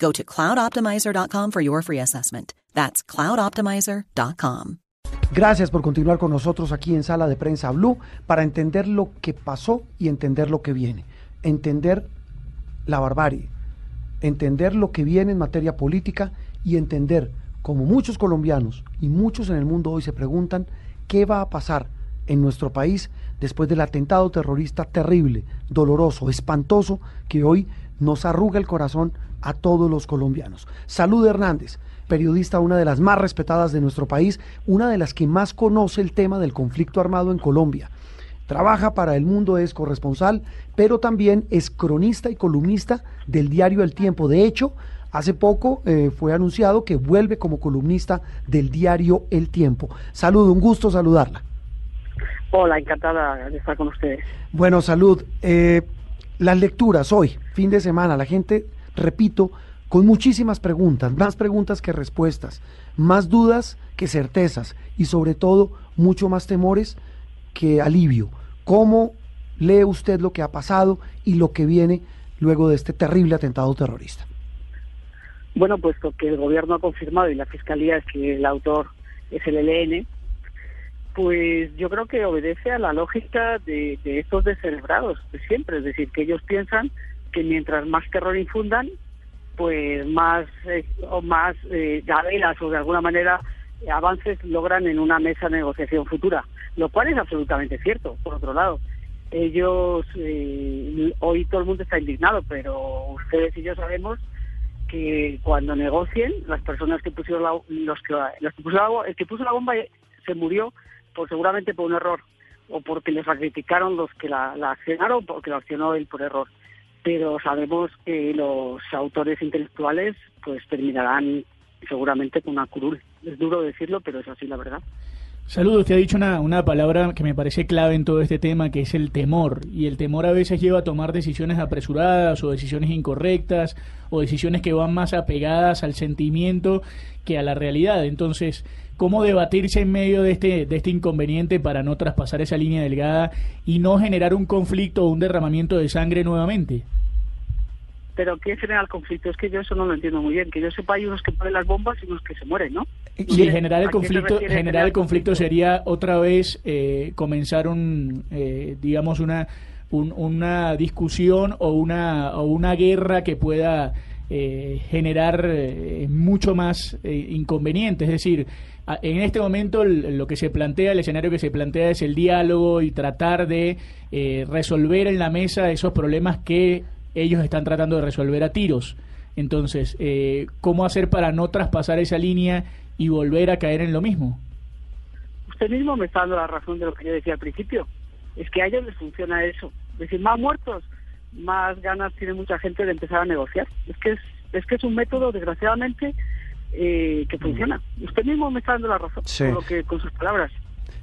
Go to cloudoptimizer.com for your free assessment. That's cloudoptimizer.com. Gracias por continuar con nosotros aquí en Sala de Prensa Blue para entender lo que pasó y entender lo que viene. Entender la barbarie, entender lo que viene en materia política y entender, como muchos colombianos y muchos en el mundo hoy se preguntan, qué va a pasar en nuestro país después del atentado terrorista terrible, doloroso, espantoso, que hoy nos arruga el corazón a todos los colombianos. Salud Hernández, periodista, una de las más respetadas de nuestro país, una de las que más conoce el tema del conflicto armado en Colombia. Trabaja para El Mundo, es corresponsal, pero también es cronista y columnista del diario El Tiempo. De hecho, hace poco eh, fue anunciado que vuelve como columnista del diario El Tiempo. Salud, un gusto saludarla. Hola, encantada de estar con ustedes. Bueno, salud. Eh, las lecturas hoy, fin de semana, la gente, repito, con muchísimas preguntas, más preguntas que respuestas, más dudas que certezas y sobre todo mucho más temores que alivio. ¿Cómo lee usted lo que ha pasado y lo que viene luego de este terrible atentado terrorista? Bueno, puesto que el gobierno ha confirmado y la fiscalía es que el autor es el ELN, pues yo creo que obedece a la lógica de, estos descerebrados de siempre, es decir, que ellos piensan que mientras más terror infundan, pues más eh, o más eh, o de alguna manera avances logran en una mesa de negociación futura, lo cual es absolutamente cierto. Por otro lado, ellos eh, hoy todo el mundo está indignado, pero ustedes y yo sabemos que cuando negocien las personas que pusieron la, los que los que puso el que puso la bomba se murió por seguramente por un error o porque les criticaron los que la, accionaron o porque la accionó él por error. Pero sabemos que los autores intelectuales pues terminarán seguramente con una curul. Es duro decirlo, pero es así la verdad. Saludos, usted ha dicho una, una palabra que me parece clave en todo este tema, que es el temor. Y el temor a veces lleva a tomar decisiones apresuradas o decisiones incorrectas o decisiones que van más apegadas al sentimiento que a la realidad. Entonces, ¿cómo debatirse en medio de este, de este inconveniente para no traspasar esa línea delgada y no generar un conflicto o un derramamiento de sangre nuevamente? Pero ¿qué genera el conflicto? Es que yo eso no lo entiendo muy bien. Que yo sepa, hay unos que ponen las bombas y unos que se mueren, ¿no? Y generar el conflicto, generar el conflicto sería otra vez eh, comenzar un, eh, digamos, una, una discusión o una, o una guerra que pueda eh, generar mucho más inconveniente. Es decir, en este momento lo que se plantea, el escenario que se plantea es el diálogo y tratar de resolver en la mesa esos problemas que ellos están tratando de resolver a tiros. Entonces, eh, ¿cómo hacer para no traspasar esa línea y volver a caer en lo mismo? Usted mismo me está dando la razón de lo que yo decía al principio. Es que a ellos les funciona eso. Es decir, más muertos, más ganas tiene mucha gente de empezar a negociar. Es que es, es que es un método, desgraciadamente, eh, que funciona. Usted mismo me está dando la razón con, lo que, con sus palabras.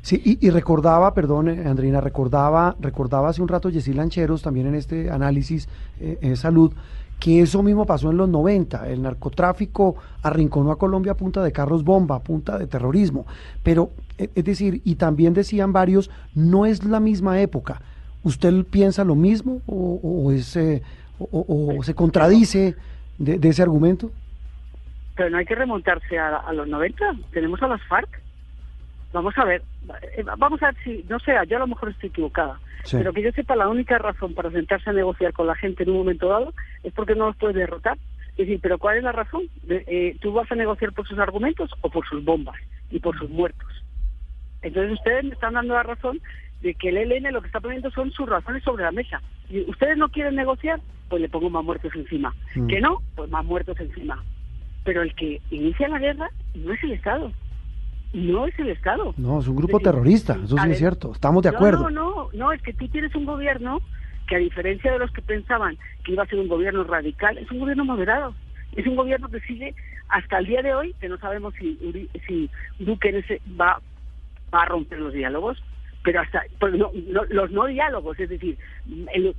Sí, y, recordaba, perdón, eh, Andrina, recordaba, recordaba hace un rato Jessy Lancheros también en este análisis eh, en salud, que eso mismo pasó en los 90. El narcotráfico arrinconó a Colombia punta de carros bomba, punta de terrorismo. Pero, e, es decir, y también decían varios, no es la misma época. ¿Usted piensa lo mismo o, eh, o, se contradice de, ese argumento? Pero no hay que remontarse a, a los 90. Tenemos a las FARC Vamos a ver, eh, vamos a ver si, no sé, yo a lo mejor estoy equivocada, pero que yo sepa, la única razón para sentarse a negociar con la gente en un momento dado es porque no los puedes derrotar. Es decir, pero ¿cuál es la razón? Eh, ¿Tú vas a negociar por sus argumentos o por sus bombas? y por sus muertos. Entonces ustedes me están dando la razón de que el ELN lo que está poniendo son sus razones sobre la mesa. Y ustedes no quieren negociar, pues le pongo más muertos encima. Mm. Que no, pues más muertos encima. Pero el que inicia la guerra no es el Estado. No es el Estado. No, es un grupo terrorista, eso sí es cierto. Estamos de acuerdo. No, no, no, es que tú tienes un gobierno que a diferencia de los que pensaban que iba a ser un gobierno radical, es un gobierno moderado. Es un gobierno que sigue hasta el día de hoy, que no sabemos si, si Duque va, va a romper los diálogos, pero hasta pues los no diálogos, es decir,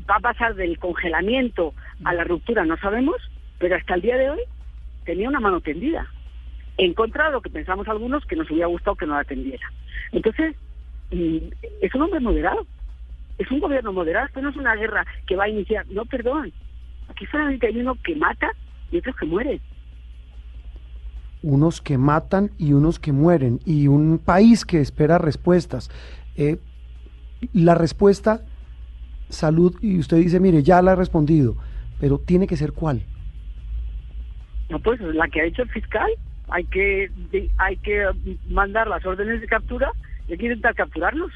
va a pasar del congelamiento a la ruptura, no sabemos, pero hasta el día de hoy tenía una mano tendida, en contra de lo que pensamos algunos que nos hubiera gustado que no la tendiera. Entonces, mm, es un hombre moderado, es un gobierno moderado, esto no es una guerra que va a iniciar, no, perdón, aquí solamente hay uno que mata y otros que mueren unos que matan y unos que mueren, y un país que espera respuestas. Eh, la respuesta, salud, y usted dice, mire, ya la ha respondido, pero tiene que ser cuál. No, pues la que ha hecho el fiscal. Hay que, hay que mandar las órdenes de captura y hay que intentar capturarlos.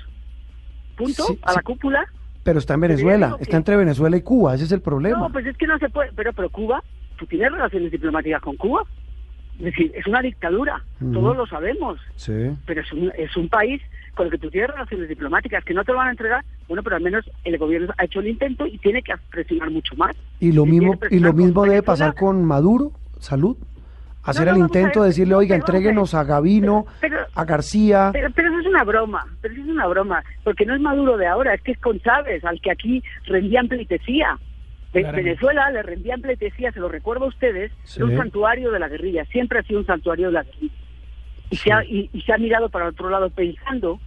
Punto, a la cúpula. Pero está en Venezuela, está entre Venezuela y Cuba, ese es el problema. No, pues es que no se puede, pero, pero Cuba, tú tienes relaciones diplomáticas con Cuba. Es decir, es una dictadura, todos lo sabemos. Sí. Pero es un, es un país con el que tú tienes relaciones diplomáticas, que no te lo van a entregar, bueno, pero al menos el gobierno ha hecho el intento y tiene que presionar mucho más. ¿Y lo mismo, y lo mismo debe pasar con Maduro? ¿Salud? Hacer el intento de decirle, oiga, entréguenos a Gavino, a García. Pero, pero, eso es una broma, pero eso es una broma, porque no es Maduro de ahora, es que es con Chávez, al que aquí rendían pleitesía. Venezuela le rendían pleitesía, se lo recuerdo a ustedes, un santuario de la guerrilla, siempre ha sido un santuario de la guerrilla y, se ha, y, se ha mirado para otro lado pensando,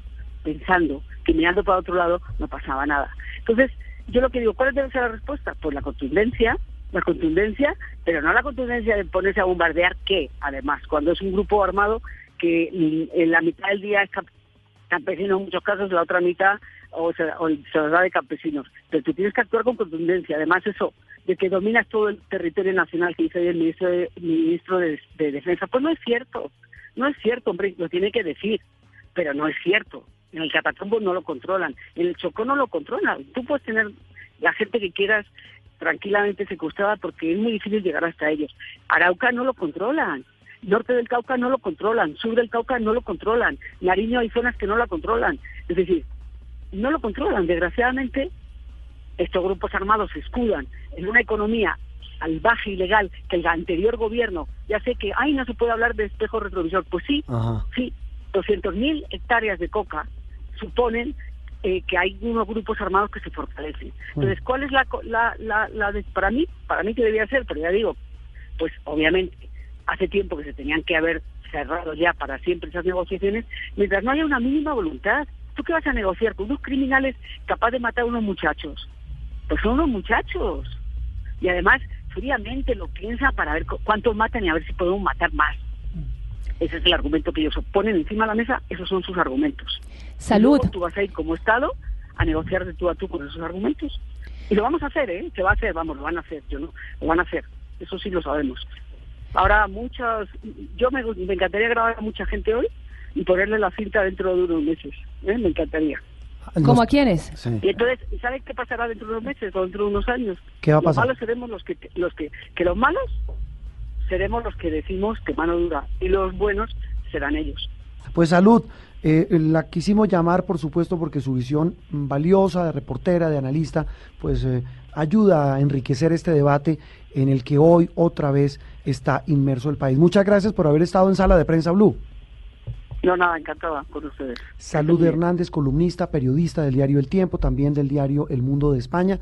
pensando que mirando para otro lado no pasaba nada. Entonces, yo lo que digo, ¿cuál debe ser la respuesta? Pues la contundencia, la contundencia, pero no la contundencia de ponerse a bombardear, ¿qué? Además, cuando es un grupo armado que mm, en la mitad del día es campesino en muchos casos, la otra mitad o se, o se da de campesinos. Pero tú tienes que actuar con contundencia. Además, eso de que dominas todo el territorio nacional que dice el ministro de, ministro de Defensa, pues no es cierto. No es cierto, hombre, lo tiene que decir, pero no es cierto. En el Catatumbo no lo controlan, en el Chocó no lo controlan. Tú puedes tener la gente que quieras tranquilamente secuestrada porque es muy difícil llegar hasta ellos. Arauca no lo controlan, norte del Cauca no lo controlan, sur del Cauca no lo controlan, Nariño hay zonas que no la controlan. Es decir, no lo controlan. Desgraciadamente, estos grupos armados se escudan en una economía salvaje y legal que el anterior gobierno, ya sé que, ay, no se puede hablar de espejo retrovisor, pues sí, sí, 200.000 hectáreas de coca suponen eh, que hay unos grupos armados que se fortalecen. Entonces, ¿cuál es la, la, la, la de, para mí, para mí que debía ser, pero ya digo, pues obviamente hace tiempo que se tenían que haber cerrado ya para siempre esas negociaciones, mientras no haya una mínima voluntad. ¿Tú qué vas a negociar con unos criminales capaces de matar a unos muchachos? Pues son unos muchachos. Y además fríamente lo piensa para ver cuántos matan y a ver si podemos matar más. Ese es el argumento que ellos ponen encima de la mesa, esos son sus argumentos. Salud. tú vas a ir como Estado a negociar de tú a tú con esos argumentos. Y lo vamos a hacer, ¿eh? Se va a hacer, vamos, lo van a hacer, yo no, lo van a hacer. Eso sí lo sabemos. Ahora, muchas, yo me, me encantaría grabar a mucha gente hoy y ponerle la cinta dentro de unos meses, ¿eh? Me encantaría. ¿Cómo a quiénes? Y entonces, ¿sabes qué pasará dentro de unos meses o dentro de unos años? ¿Qué va a pasar? Los malos seremos los que, los que, que los malos seremos los que decimos que mano dura y los buenos serán ellos. Pues salud. Eh, la quisimos llamar, por supuesto, porque su visión valiosa de reportera, de analista, pues eh, ayuda a enriquecer este debate en el que hoy otra vez está inmerso el país. Muchas gracias por haber estado en Sala de Prensa Blue. No, nada, encantada con ustedes. Salud Hernández, columnista, periodista del diario El Tiempo, también del diario El Mundo de España.